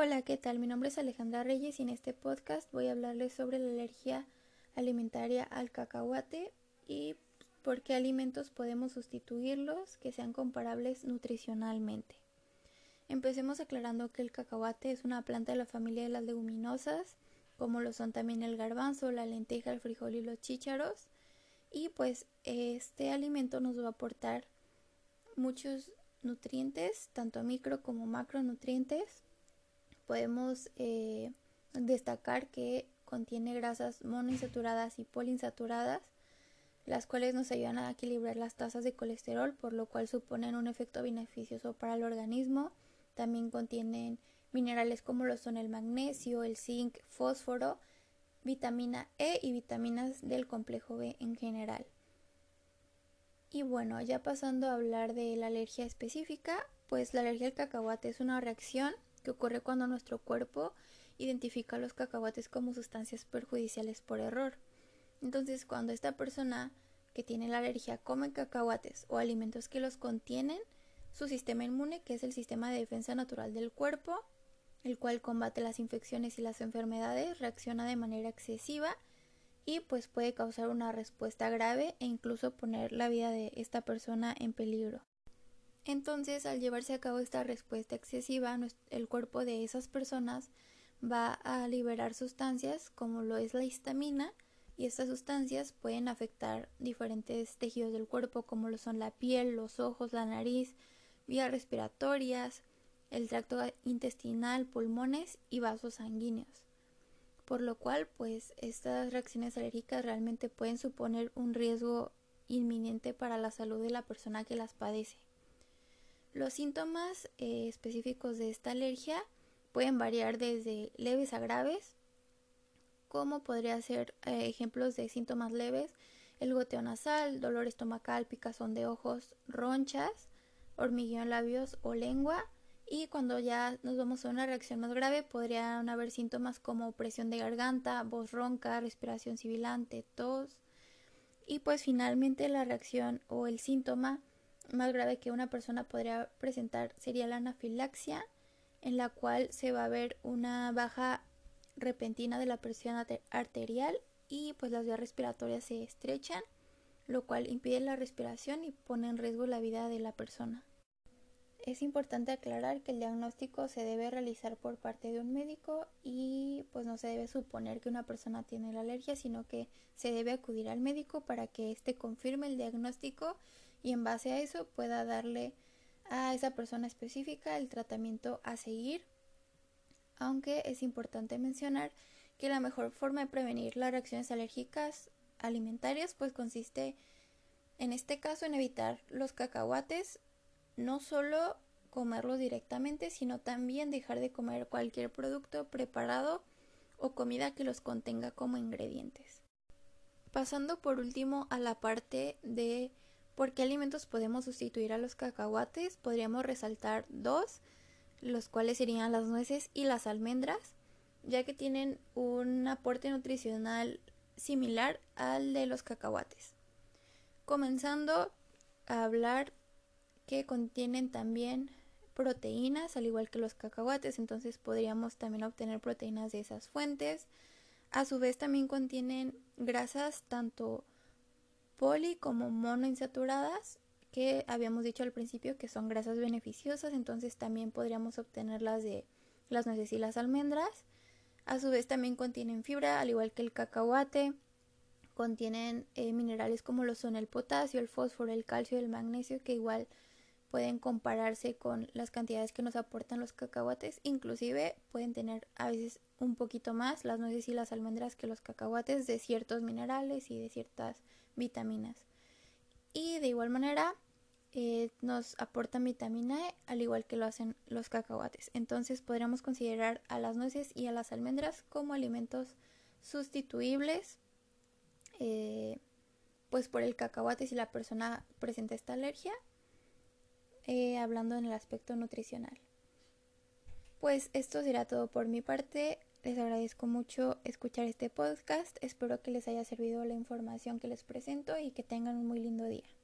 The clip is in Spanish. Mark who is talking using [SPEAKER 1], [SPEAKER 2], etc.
[SPEAKER 1] Hola, ¿qué tal? Mi nombre es Alejandra Reyes y en este podcast voy a hablarles sobre la alergia alimentaria al cacahuate y por qué alimentos podemos sustituirlos que sean comparables nutricionalmente. Empecemos aclarando que el cacahuate es una planta de la familia de las leguminosas, como lo son también el garbanzo, la lenteja, el frijol y los chícharos. Y pues este alimento nos va a aportar muchos nutrientes, tanto micro como macronutrientes podemos eh, destacar que contiene grasas monoinsaturadas y poliinsaturadas, las cuales nos ayudan a equilibrar las tasas de colesterol, por lo cual suponen un efecto beneficioso para el organismo. También contienen minerales como lo son el magnesio, el zinc, fósforo, vitamina E y vitaminas del complejo B en general. Y bueno, ya pasando a hablar de la alergia específica, pues la alergia al cacahuate es una reacción que ocurre cuando nuestro cuerpo identifica los cacahuates como sustancias perjudiciales por error. Entonces, cuando esta persona que tiene la alergia come cacahuates o alimentos que los contienen, su sistema inmune, que es el sistema de defensa natural del cuerpo, el cual combate las infecciones y las enfermedades, reacciona de manera excesiva y pues puede causar una respuesta grave e incluso poner la vida de esta persona en peligro. Entonces, al llevarse a cabo esta respuesta excesiva, el cuerpo de esas personas va a liberar sustancias como lo es la histamina y estas sustancias pueden afectar diferentes tejidos del cuerpo como lo son la piel, los ojos, la nariz, vías respiratorias, el tracto intestinal, pulmones y vasos sanguíneos. Por lo cual, pues estas reacciones alérgicas realmente pueden suponer un riesgo inminente para la salud de la persona que las padece. Los síntomas eh, específicos de esta alergia pueden variar desde leves a graves, como podría ser eh, ejemplos de síntomas leves, el goteo nasal, dolor estomacal, picazón de ojos, ronchas, hormigueo en labios o lengua, y cuando ya nos vamos a una reacción más grave podrían haber síntomas como presión de garganta, voz ronca, respiración sibilante, tos, y pues finalmente la reacción o el síntoma más grave que una persona podría presentar sería la anafilaxia, en la cual se va a ver una baja repentina de la presión arterial y pues las vías respiratorias se estrechan, lo cual impide la respiración y pone en riesgo la vida de la persona. Es importante aclarar que el diagnóstico se debe realizar por parte de un médico y pues no se debe suponer que una persona tiene la alergia, sino que se debe acudir al médico para que éste confirme el diagnóstico y en base a eso pueda darle a esa persona específica el tratamiento a seguir. Aunque es importante mencionar que la mejor forma de prevenir las reacciones alérgicas alimentarias pues consiste en este caso en evitar los cacahuates, no solo comerlos directamente, sino también dejar de comer cualquier producto preparado o comida que los contenga como ingredientes. Pasando por último a la parte de ¿Por qué alimentos podemos sustituir a los cacahuates? Podríamos resaltar dos, los cuales serían las nueces y las almendras, ya que tienen un aporte nutricional similar al de los cacahuates. Comenzando a hablar que contienen también proteínas, al igual que los cacahuates, entonces podríamos también obtener proteínas de esas fuentes. A su vez también contienen grasas tanto poli como monoinsaturadas que habíamos dicho al principio que son grasas beneficiosas, entonces también podríamos obtenerlas de las nueces y las almendras. A su vez también contienen fibra, al igual que el cacahuate. Contienen eh, minerales como lo son el potasio, el fósforo, el calcio el magnesio, que igual pueden compararse con las cantidades que nos aportan los cacahuates. Inclusive pueden tener a veces un poquito más las nueces y las almendras que los cacahuates de ciertos minerales y de ciertas vitaminas. Y de igual manera eh, nos aportan vitamina E al igual que lo hacen los cacahuates. Entonces podríamos considerar a las nueces y a las almendras como alimentos sustituibles eh, pues por el cacahuate si la persona presenta esta alergia eh, hablando en el aspecto nutricional. Pues esto será todo por mi parte. Les agradezco mucho escuchar este podcast. Espero que les haya servido la información que les presento y que tengan un muy lindo día.